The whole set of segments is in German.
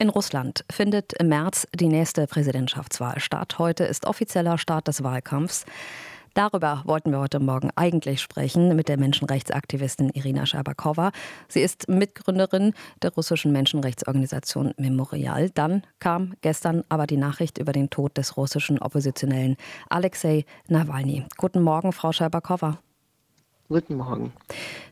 In Russland findet im März die nächste Präsidentschaftswahl statt. Heute ist offizieller Start des Wahlkampfs. Darüber wollten wir heute Morgen eigentlich sprechen mit der Menschenrechtsaktivistin Irina Scherbakowa. Sie ist Mitgründerin der russischen Menschenrechtsorganisation Memorial. Dann kam gestern aber die Nachricht über den Tod des russischen Oppositionellen Alexei Nawalny. Guten Morgen, Frau Scherbakowa. Guten Morgen.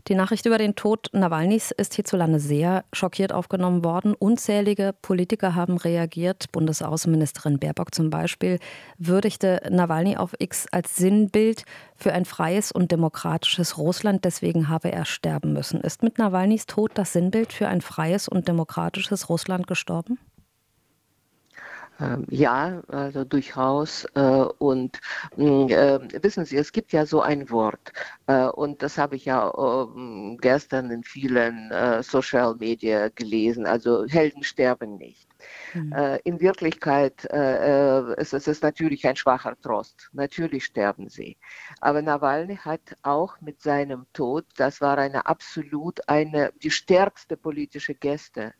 Die Nachricht über den Tod Nawalnys ist hierzulande sehr schockiert aufgenommen worden. Unzählige Politiker haben reagiert. Bundesaußenministerin Baerbock zum Beispiel würdigte Nawalny auf X als Sinnbild für ein freies und demokratisches Russland. Deswegen habe er sterben müssen. Ist mit Nawalnys Tod das Sinnbild für ein freies und demokratisches Russland gestorben? Ähm, ja, also durchaus. Äh, und mm, äh, wissen Sie, es gibt ja so ein Wort, äh, und das habe ich ja gestern in vielen Social Media gelesen, also Helden sterben nicht. Mhm. In Wirklichkeit ist es natürlich ein schwacher Trost. Natürlich sterben sie. Aber Nawalny hat auch mit seinem Tod, das war eine absolut eine, die stärkste politische Geste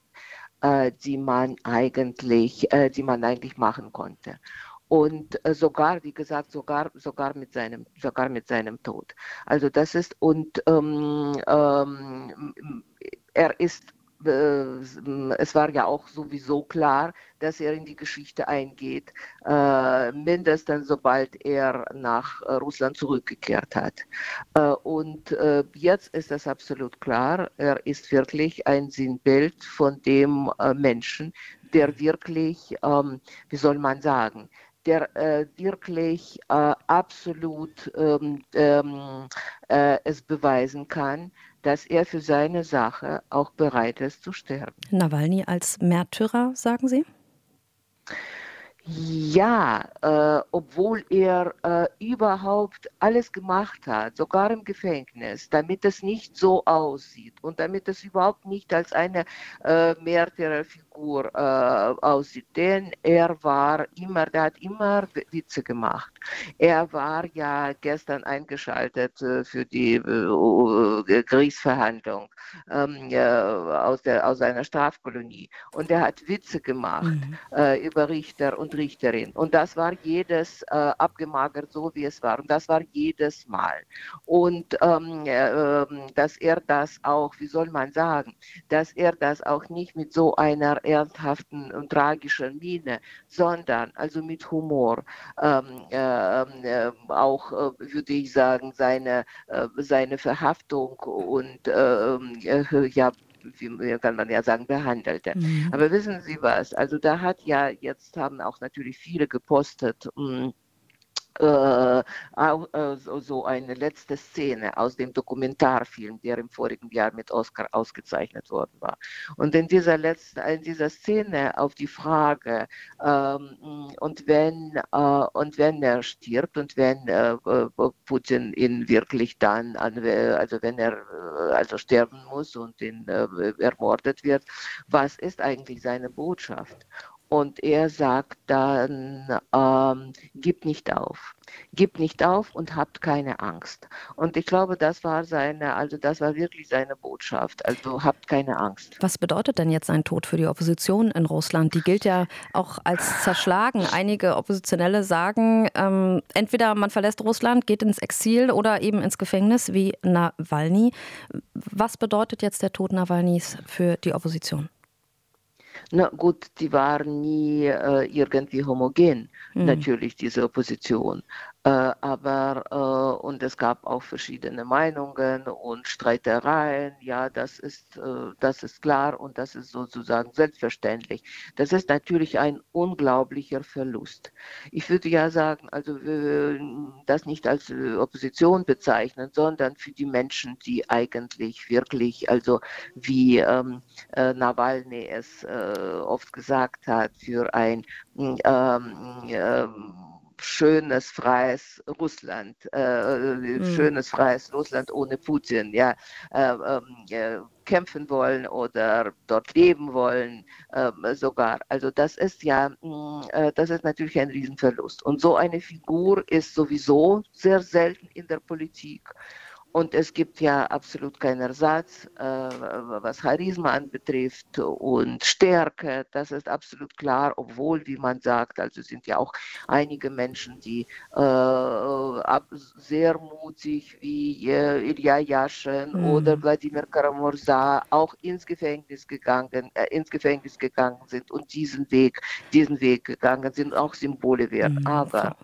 die man eigentlich, äh, die man eigentlich machen konnte. Und äh, sogar, wie gesagt, sogar, sogar mit seinem, sogar mit seinem Tod. Also das ist und ähm, ähm, er ist äh, es war ja auch sowieso klar, dass er in die Geschichte eingeht, äh, mindestens sobald er nach äh, Russland zurückgekehrt hat. und jetzt ist es absolut klar, er ist wirklich ein Sinnbild von dem Menschen, der wirklich, ähm, wie soll man sagen, der äh, wirklich äh, absolut ähm, ähm, äh, es beweisen kann, dass er für seine Sache auch bereit ist zu sterben. Nawalny als Märtyrer, sagen Sie? Ja, äh, obwohl er äh, überhaupt alles gemacht hat, sogar im Gefängnis, damit es nicht so aussieht und damit es überhaupt nicht als eine äh, Märtyrerfigur äh, aussieht. Denn er war immer, der hat immer Witze gemacht. Er war ja gestern eingeschaltet äh, für die äh, Kriegsverhandlung ähm, aus, der, aus einer Strafkolonie und er hat Witze gemacht mhm. über Richter und Richterin. Und das war jedes äh, abgemagert, so wie es war. Und das war jedes Mal. Und ähm, äh, dass er das auch, wie soll man sagen, dass er das auch nicht mit so einer ernsthaften und tragischen Miene, sondern also mit Humor, ähm, ähm äh, auch würde ich sagen, seine, äh, seine Verhaftung und ähm, äh, ja, wie kann man ja sagen, behandelte. Mhm. Aber wissen Sie was? Also da hat ja, jetzt haben auch natürlich viele gepostet, mh, hm, äh, äh, so eine letzte Szene aus dem Dokumentarfilm, der im vorigen Jahr mit Oscar ausgezeichnet worden war. Und in dieser letzten, in dieser Szene auf die Frage, ähm, und wenn äh, und wenn er stirbt und wenn äh, Putin ihn wirklich dann, an, also wenn er äh, also sterben muss und ihn äh, ermordet wird, was ist eigentlich seine Botschaft? Und er sagt dann, ähm, gib nicht auf, gib nicht auf und habt keine Angst. Und ich glaube, das war seine, also das war wirklich seine Botschaft. Also habt keine Angst. Was bedeutet denn jetzt sein Tod für die Opposition in Russland? Die gilt ja auch als zerschlagen. Einige Oppositionelle sagen, ähm, entweder man verlässt Russland, geht ins Exil oder eben ins Gefängnis wie Nawalny. Was bedeutet jetzt der Tod Nawalnys für die Opposition? Na gut, die waren nie äh, irgendwie homogen, mhm. natürlich, diese Opposition. Äh, aber äh, und es gab auch verschiedene Meinungen und Streitereien. Ja, das ist äh, das ist klar und das ist sozusagen selbstverständlich. Das ist natürlich ein unglaublicher Verlust. Ich würde ja sagen, also das nicht als Opposition bezeichnen, sondern für die Menschen, die eigentlich wirklich, also wie ähm, Nawalny es oft gesagt hat, für ein ähm, ähm, schönes, freies Russland, äh, mhm. schönes, freies Russland ohne Putin, ja, äh, ähm, äh, kämpfen wollen oder dort leben wollen, ähm, sogar. Also das ist ja, mh, mm, äh, das ist natürlich ein Riesenverlust. Und so eine Figur ist sowieso sehr selten in der Politik. Und es gibt ja absolut keinen Ersatz, äh, was Charisma anbetrifft und Stärke. Das ist absolut klar, obwohl, wie man sagt, also sind ja auch einige Menschen, die äh, sehr mutig wie äh, Ilya Yashin mhm. oder Wladimir Karamurza auch ins Gefängnis gegangen, äh, ins Gefängnis gegangen sind und diesen Weg, diesen Weg gegangen sind, auch Symbole wert. Mhm. Aber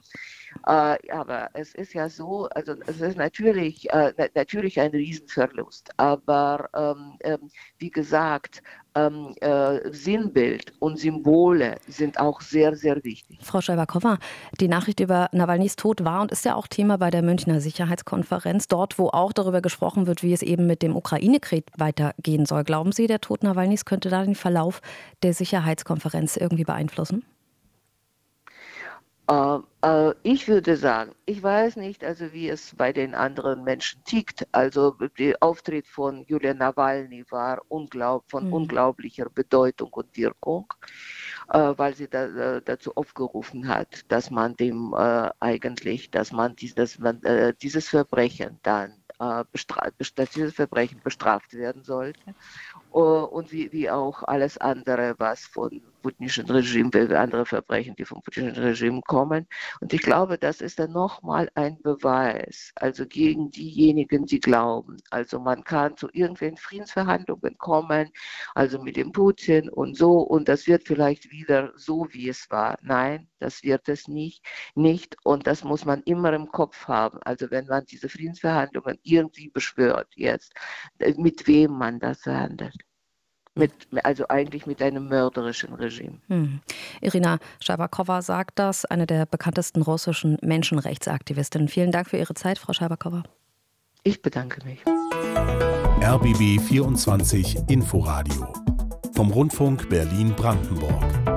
äh, aber es ist ja so, also es ist natürlich, äh, natürlich ein Riesenverlust. Aber ähm, ähm, wie gesagt, ähm, äh, Sinnbild und Symbole sind auch sehr, sehr wichtig. Frau Scheiberkova, die Nachricht über Nawalnys Tod war und ist ja auch Thema bei der Münchner Sicherheitskonferenz, dort, wo auch darüber gesprochen wird, wie es eben mit dem Ukraine-Krieg weitergehen soll. Glauben Sie, der Tod Nawalnys könnte da den Verlauf der Sicherheitskonferenz irgendwie beeinflussen? Äh, äh, ich würde sagen, ich weiß nicht, also wie es bei den anderen Menschen tickt. Also der Auftritt von Julia Nawalny war unglaub, von mhm. unglaublicher Bedeutung und Wirkung, äh, weil sie da, äh, dazu aufgerufen hat, dass man dem äh, eigentlich, dass man, dies, dass man äh, dieses Verbrechen dann dass dieses Verbrechen bestraft werden sollte und wie, wie auch alles andere, was von putinischen Regime, andere Verbrechen, die vom putinischen Regime kommen. Und ich glaube, das ist dann nochmal ein Beweis, also gegen diejenigen, die glauben. Also man kann zu irgendwelchen Friedensverhandlungen kommen, also mit dem Putin und so, und das wird vielleicht wieder so, wie es war. Nein, das wird es nicht, nicht. Und das muss man immer im Kopf haben. Also wenn man diese Friedensverhandlungen irgendwie beschwört jetzt, mit wem man das verhandelt mit, also eigentlich mit einem mörderischen Regime. Hm. Irina Schabakowa sagt das, eine der bekanntesten russischen Menschenrechtsaktivistinnen. Vielen Dank für Ihre Zeit, Frau Schabakowa. Ich bedanke mich. RBB 24 Inforadio vom Rundfunk Berlin-Brandenburg.